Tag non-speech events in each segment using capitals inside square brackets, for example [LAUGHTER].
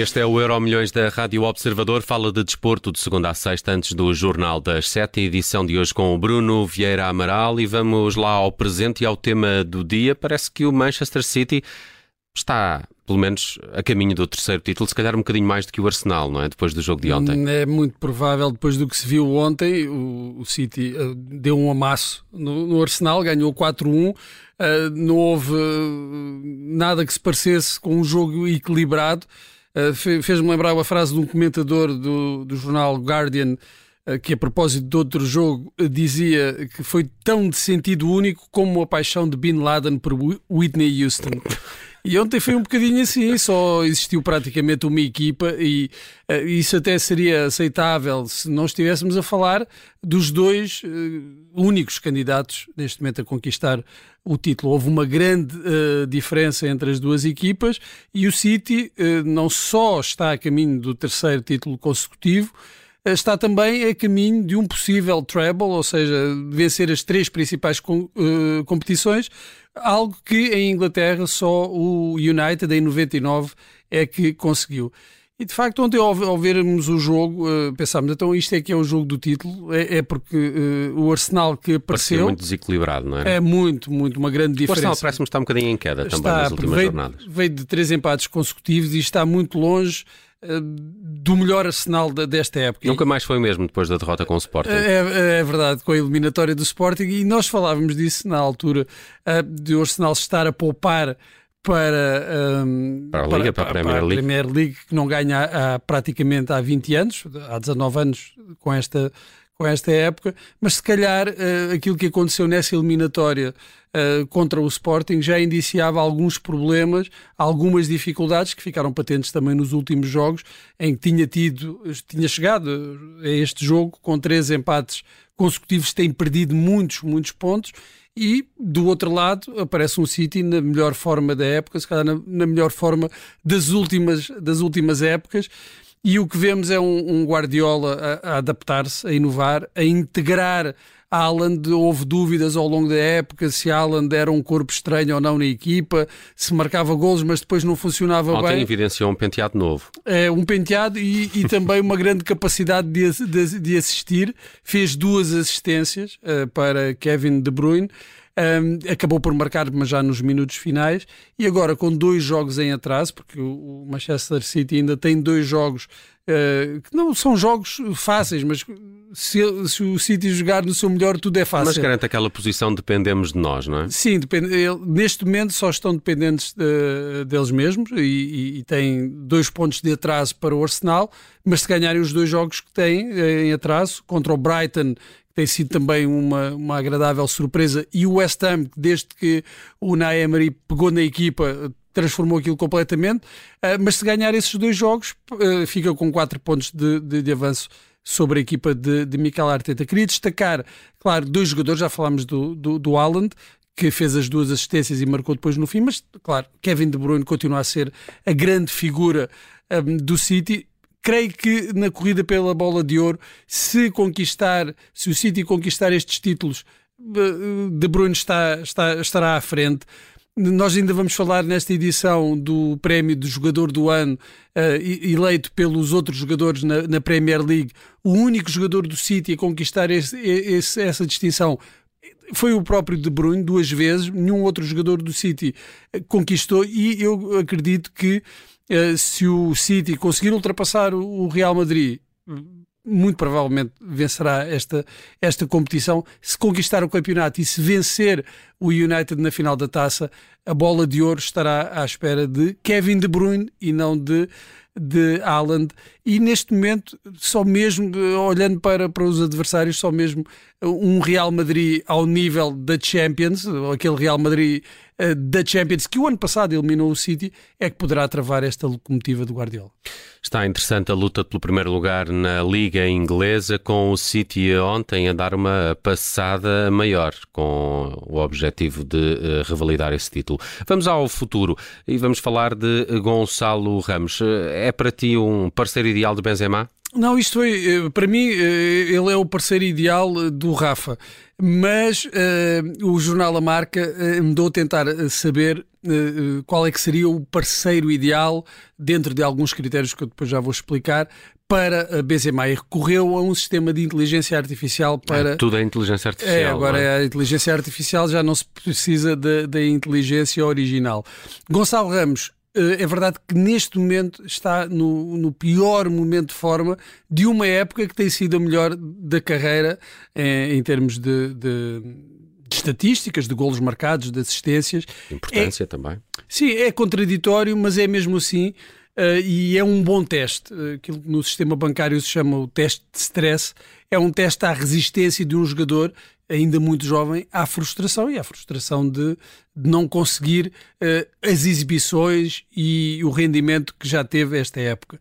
Este é o Euro Milhões da Rádio Observador. Fala de desporto de segunda a sexta, antes do Jornal das Sete, edição de hoje com o Bruno Vieira Amaral. E vamos lá ao presente e ao tema do dia. Parece que o Manchester City está, pelo menos, a caminho do terceiro título, se calhar um bocadinho mais do que o Arsenal, não é? Depois do jogo de ontem. É muito provável, depois do que se viu ontem, o, City uh, deu um amasso no, Arsenal, ganhou 4-1. Uh, eh, não houve uh, nada que se parecesse com um jogo equilibrado. Fez-me lembrar a frase de um comentador do, do jornal Guardian que a propósito de outro jogo dizia que foi tão de sentido único como a paixão de Bin Laden por Whitney Houston. E ontem foi um bocadinho assim, só existiu praticamente uma equipa e uh, isso até seria aceitável se não estivéssemos a falar dos dois uh, únicos candidatos neste momento a conquistar o título. Houve uma grande uh, diferença entre as duas equipas e o City não só está a caminho do terceiro título consecutivo, está também a caminho de um possível treble, ou seja, vencer as três principais com, uh, competições, algo que em Inglaterra só o United em 99 é que conseguiu. E de facto, ontem ao, ao vermos o jogo, uh, pensámos, então isto é que é o jogo do título, é, é porque uh, o Arsenal que apareceu. muito desequilibrado, não é? É muito, muito, uma grande diferença. O Arsenal parece-me estar um bocadinho em queda está, também nas últimas veio, jornadas. Veio de três empates consecutivos e está muito longe do melhor arsenal de, desta época. Nunca mais foi o mesmo depois da derrota com o Sporting. É, é verdade, com a eliminatória do Sporting, e nós falávamos disso na altura, de o Arsenal estar a poupar para, um, para, a, Liga, para, para, a, para a Premier League, que não ganha há, praticamente há 20 anos, há 19 anos com esta, com esta época, mas se calhar uh, aquilo que aconteceu nessa eliminatória uh, contra o Sporting já indiciava alguns problemas, algumas dificuldades que ficaram patentes também nos últimos jogos, em que tinha tido, tinha chegado a este jogo com três empates consecutivos, tem perdido muitos, muitos pontos e do outro lado aparece um City na melhor forma da época, se calhar na, na melhor forma das últimas, das últimas épocas. E o que vemos é um, um Guardiola a, a adaptar-se, a inovar, a integrar Haaland, houve dúvidas ao longo da época se Haaland era um corpo estranho ou não na equipa, se marcava golos, mas depois não funcionava Ontem bem. evidenciou um penteado novo. É, um penteado e, e [LAUGHS] também uma grande capacidade de, de, de, assistir. Fez duas assistências uh, para Kevin De Bruyne. Um, acabou por marcar, mas já nos minutos finais, e agora com dois jogos em atraso, porque o Manchester City ainda tem dois jogos uh, que não são jogos fáceis, mas se, se, o City jogar no seu melhor, tudo é fácil. Mas garante aquela posição, dependemos de nós, não é? Sim, depende, ele, neste momento só estão dependentes de, deles mesmos e, e, e têm dois pontos de atraso para o Arsenal, mas se ganharem os dois jogos que têm eh, em atraso, contra o Brighton, tem sido também uma, uma agradável surpresa. E o West Ham, desde que o Unai pegou na equipa, transformou aquilo completamente. Uh, mas se ganhar esses dois jogos, uh, fica com 4 pontos de, de, de, avanço sobre a equipa de, de Mikel Arteta. Queria destacar, claro, dois jogadores, já falámos do, do, do Haaland, que fez as duas assistências e marcou depois no fim, mas claro, Kevin De Bruyne continua a ser a grande figura um, do City creio que na corrida pela bola de ouro, se conquistar, se o City conquistar estes títulos, eh, De Bruyne está, está, estará à frente. Nós ainda vamos falar nesta edição do prémio do jogador do ano, uh, eleito pelos outros jogadores na, na, Premier League. O único jogador do City a conquistar esse, esse, essa distinção foi o próprio De Bruyne, duas vezes. Nenhum outro jogador do City conquistou, e eu acredito que eh, se o City conseguir ultrapassar o Real Madrid, muito provavelmente vencerá esta, esta competição. Se conquistar o campeonato e se vencer o United na final da taça, a bola de ouro estará à espera de Kevin De Bruyne e não de de Haaland e neste momento só mesmo olhando para, para os adversários só mesmo um Real Madrid ao nível da Champions aquele Real Madrid uh, da Champions que o ano passado eliminou o City é que poderá travar esta locomotiva do Guardiola Está interessante a luta pelo primeiro lugar na Liga Inglesa, com o City ontem a dar uma passada maior, com o objetivo de uh, revalidar esse título. Vamos ao futuro e vamos falar de Gonçalo Ramos. É para ti um parceiro ideal de Benzema? Não, isto foi, para mim, ele é o parceiro ideal do Rafa, mas uh, o jornal A Marca uh, me deu a tentar saber uh, qual é que seria o parceiro ideal, dentro de alguns critérios que eu depois já vou explicar, para a Benzema e recorreu a um sistema de inteligência artificial para... É, tudo é inteligência artificial. É, agora é? a inteligência artificial já não se precisa da inteligência original. Gonçalo Ramos eh, é verdade que neste momento está no, no, pior momento de forma de uma época que tem sido a melhor da carreira em, eh, em termos de, de, de, estatísticas, de golos marcados, de assistências. Importância é, também. Sim, é contraditório, mas é mesmo assim Uh, e é um bom teste. Uh, aquilo que no sistema bancário se chama o teste de stress. É um teste à resistência de um jogador ainda muito jovem à frustração e à frustração de, de não conseguir uh, as exibições e o rendimento que já teve esta época.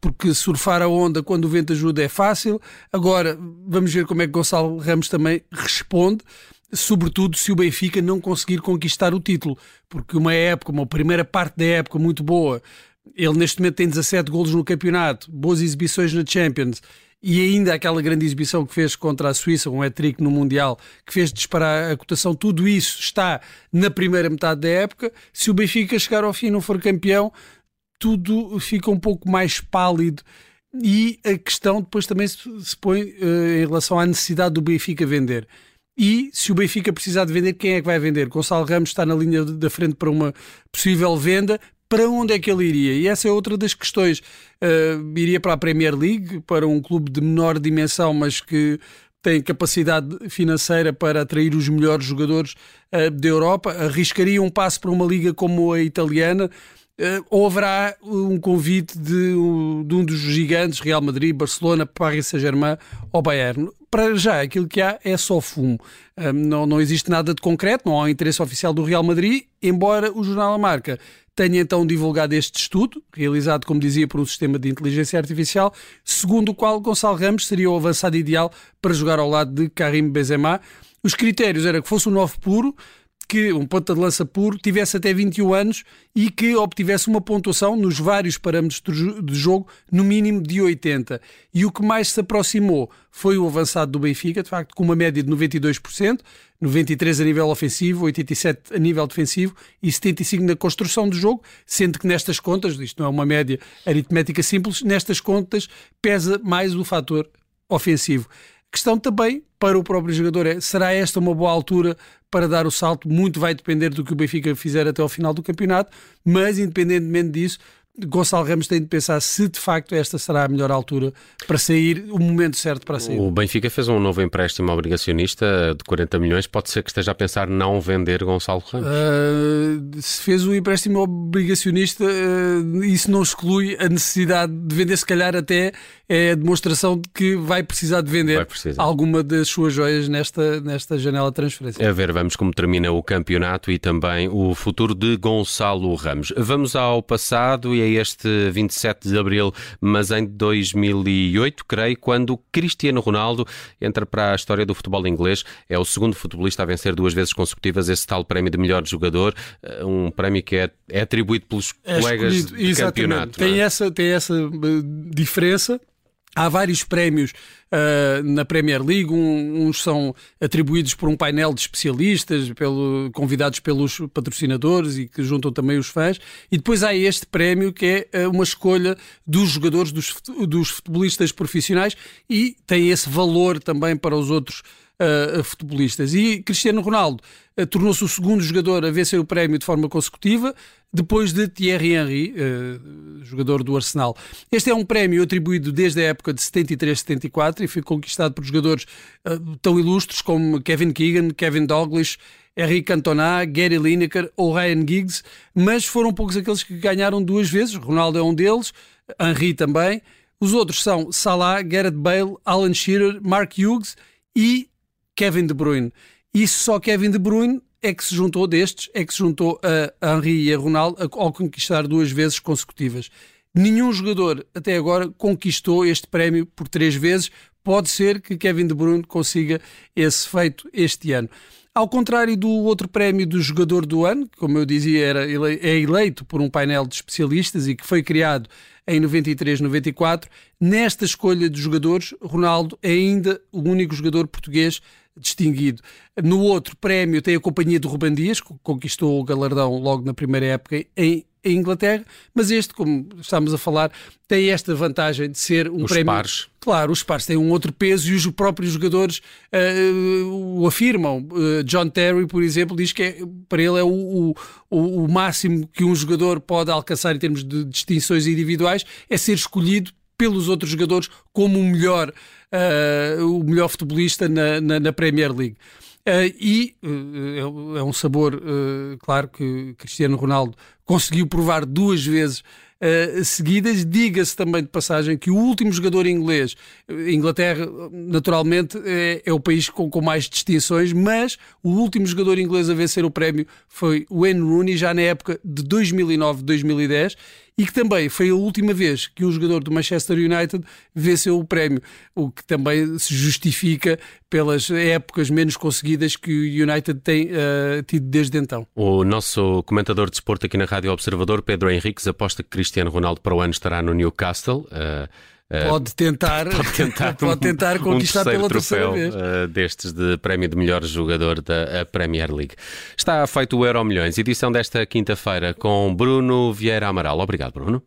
porque surfar a onda quando o vento ajuda é fácil. Agora, vamos ver como é que Gonçalo Ramos também responde sobretudo se o Benfica não conseguir conquistar o título, porque uma época, uma primeira parte da época muito boa, ele neste momento tem 17 golos no campeonato, boas exibições na Champions e ainda aquela grande exibição que fez contra a Suíça, um hat-trick no Mundial, que fez disparar a cotação, tudo isso está na primeira metade da época. Se o Benfica chegar ao fim e não for campeão, tudo fica um pouco mais pálido. E a questão depois também se, põe uh, em relação à necessidade do Benfica vender. E se o Benfica precisar de vender, quem é que vai vender? Gonçalo Ramos está na linha da frente para uma possível venda para onde é que ele iria? E essa é outra das questões. Uh, iria para a Premier League, para um clube de menor dimensão, mas que tem capacidade financeira para atrair os melhores jogadores uh, da Europa. Arriscaria um passo para uma liga como a italiana. Uh, ou haverá um convite de, de, um dos gigantes, Real Madrid, Barcelona, Paris Saint-Germain ou Bayern? Para já, aquilo que há é só fumo. Uh, não, não existe nada de concreto, não há interesse oficial do Real Madrid, embora o jornal A Marca tenha então divulgado este estudo, realizado, como dizia, por um sistema de inteligência artificial, segundo o qual Gonçalo Ramos seria o avançado ideal para jogar ao lado de Karim Benzema. Os critérios era que fosse um 9 puro, que um ponta de lança puro tivesse até 21 anos e que obtivesse uma pontuação nos vários parâmetros de jogo no mínimo de 80. E o que mais se aproximou foi o avançado do Benfica, de facto, com uma média de 92%, 93% a nível ofensivo, 87% a nível defensivo e 75% na construção do jogo, sendo que nestas contas, isto não é uma média aritmética simples, nestas contas pesa mais o fator ofensivo. Questão também para o próprio jogador é: será esta uma boa altura para dar o salto? Muito vai depender do que o Benfica fizer até ao final do campeonato, mas independentemente disso, Gonçalo Ramos tem de pensar se de facto esta será a melhor altura para sair, o momento certo para sair. O Benfica fez um novo empréstimo obrigacionista de 40 milhões. Pode ser que esteja a pensar não vender Gonçalo Ramos? Uh, se fez um empréstimo obrigacionista, uh, isso não exclui a necessidade de vender, se calhar até é a demonstração de que vai precisar de vender precisar. alguma das suas joias nesta, nesta janela de transferência. A ver, vamos como termina o campeonato e também o futuro de Gonçalo Ramos. Vamos ao passado e a este 27 de abril, mas em 2008, creio, quando Cristiano Ronaldo entra para a história do futebol inglês. É o segundo futebolista a vencer duas vezes consecutivas esse tal prémio de melhor jogador, eh, um prémio que é, é atribuído pelos é colegas de exatamente. campeonato. Tem, é? essa, tem essa eh, diferença. Há vários prémios uh, na Premier League, um, uns são atribuídos por um painel de especialistas, pelo, convidados pelos patrocinadores e que juntam também os fãs, e depois há este prémio que é uh, uma escolha dos jogadores, dos, dos futebolistas profissionais e tem esse valor também para os outros uh, futebolistas. E Cristiano Ronaldo uh, tornou-se o segundo jogador a vencer o prémio de forma consecutiva, depois de Thierry Henry, uh, jogador do Arsenal. Este é um prémio atribuído desde a época de 73-74 e foi conquistado por jogadores tão ilustres como Kevin Keegan, Kevin Douglas, Henri Cantona, Gary Lineker ou Ryan Giggs, mas foram poucos aqueles que ganharam duas vezes. Ronaldo é um deles, Henri também. Os outros são Salah, Gareth Bale, Alan Shearer, Mark Hughes e Kevin De Bruyne. E só Kevin De Bruyne é que se juntou destes, é que se juntou a Henri e a Ronaldo ao conquistar duas vezes consecutivas. Nenhum jogador até agora conquistou este prémio por três vezes. Pode ser que Kevin De Bruyne consiga esse feito este ano. Ao contrário do outro prémio do jogador do ano, que, como eu dizia, era, é eleito por um painel de especialistas e que foi criado em 93, 94, nesta escolha de jogadores, Ronaldo é ainda o único jogador português distinguido. No outro prémio tem a companhia de Ruban Dias, que conquistou o galardão logo na primeira época em em Inglaterra, mas este, como estamos a falar, tem esta vantagem de ser um os prémio. Pares. Claro, os pares têm um outro peso e os próprios jogadores uh, o afirmam. Uh, John Terry, por exemplo, diz que é, para ele é o, o, o máximo que um jogador pode alcançar em termos de distinções individuais é ser escolhido pelos outros jogadores como o melhor, uh, o melhor futebolista na, na, na Premier League. Uh, e uh, é um sabor, claro, que Cristiano Ronaldo conseguiu provar duas vezes seguidas. Diga-se também de passagem que o último jogador inglês, Inglaterra, naturalmente, é, é o país com, com, mais distinções, mas o último jogador inglês a vencer o prémio foi Wayne Rooney, já na época de 2009-2010 e que também foi a última vez que um jogador do Manchester United venceu o prémio, o que também se justifica pelas épocas menos conseguidas que o United tem uh, tido desde então. O nosso comentador de desporto aqui na Rádio Observador, Pedro Henriques, aposta que Cristiano Ronaldo para o ano estará no Newcastle. Uh, Pode tentar, pode tentar, [LAUGHS] pode tentar conquistar um pela terceira vez. Uh, destes de prémio de melhor jogador da Premier League. Está feito o Euro Milhões, edição desta quinta-feira com Bruno Vieira Amaral. Obrigado, Bruno.